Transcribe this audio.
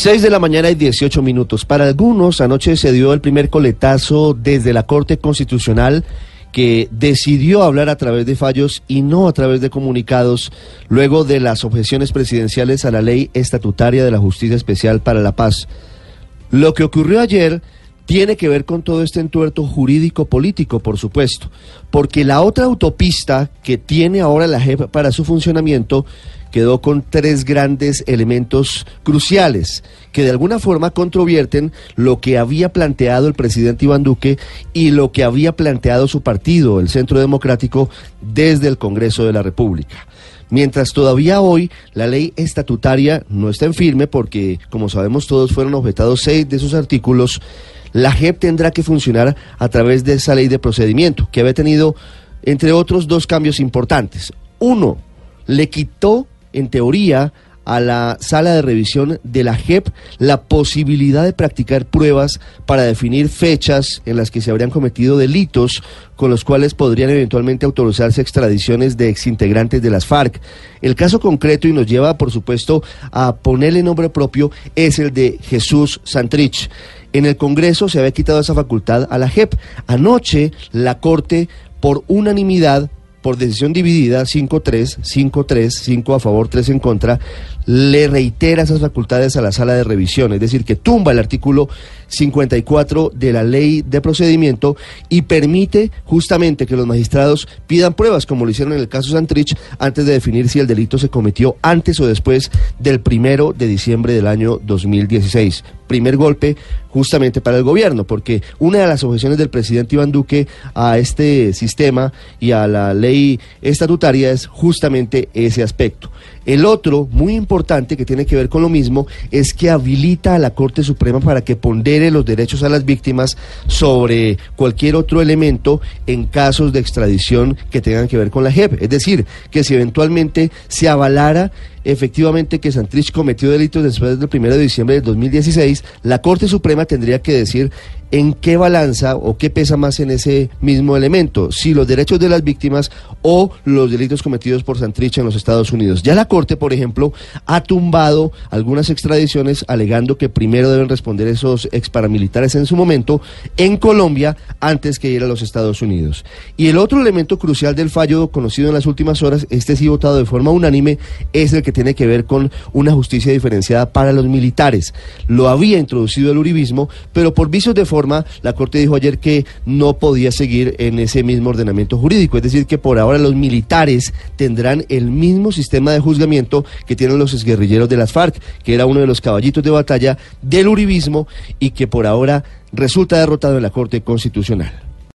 6 de la mañana y 18 minutos. Para algunos, anoche se dio el primer coletazo desde la Corte Constitucional que decidió hablar a través de fallos y no a través de comunicados luego de las objeciones presidenciales a la ley estatutaria de la Justicia Especial para la Paz. Lo que ocurrió ayer tiene que ver con todo este entuerto jurídico político, por supuesto, porque la otra autopista que tiene ahora la JEP para su funcionamiento quedó con tres grandes elementos cruciales que de alguna forma controvierten lo que había planteado el presidente Iván Duque y lo que había planteado su partido, el Centro Democrático, desde el Congreso de la República. Mientras todavía hoy la ley estatutaria no está en firme porque, como sabemos todos, fueron objetados seis de sus artículos, la JEP tendrá que funcionar a través de esa ley de procedimiento, que había tenido, entre otros, dos cambios importantes. Uno, le quitó, en teoría, a la sala de revisión de la JEP la posibilidad de practicar pruebas para definir fechas en las que se habrían cometido delitos con los cuales podrían eventualmente autorizarse extradiciones de exintegrantes de las FARC. El caso concreto, y nos lleva, por supuesto, a ponerle nombre propio, es el de Jesús Santrich. En el Congreso se había quitado esa facultad a la JEP. Anoche la Corte, por unanimidad, por decisión dividida, 5-3, 5-3, 5 a favor, 3 en contra, le reitera esas facultades a la sala de revisión, es decir, que tumba el artículo 54 de la ley de procedimiento y permite justamente que los magistrados pidan pruebas, como lo hicieron en el caso Santrich, antes de definir si el delito se cometió antes o después del primero de diciembre del año 2016. Primer golpe justamente para el gobierno, porque una de las objeciones del presidente Iván Duque a este sistema y a la ley estatutaria es justamente ese aspecto. El otro, muy importante, que tiene que ver con lo mismo, es que habilita a la Corte Suprema para que pondere los derechos a las víctimas sobre cualquier otro elemento en casos de extradición que tengan que ver con la JEP. Es decir, que si eventualmente se avalara efectivamente que Santrich cometió delitos después del 1 de diciembre del 2016, la Corte Suprema tendría que decir en qué balanza o qué pesa más en ese mismo elemento, si los derechos de las víctimas o los delitos cometidos por Santrich en los Estados Unidos. Ya la Corte, por ejemplo, ha tumbado algunas extradiciones alegando que primero deben responder esos ex paramilitares en su momento en Colombia antes que ir a los Estados Unidos. Y el otro elemento crucial del fallo conocido en las últimas horas, este sí votado de forma unánime, es el que tiene que ver con una justicia diferenciada para los militares. Lo había introducido el uribismo, pero por vicios de la Corte dijo ayer que no podía seguir en ese mismo ordenamiento jurídico, es decir, que por ahora los militares tendrán el mismo sistema de juzgamiento que tienen los exguerrilleros de las FARC, que era uno de los caballitos de batalla del uribismo y que por ahora resulta derrotado en la Corte Constitucional.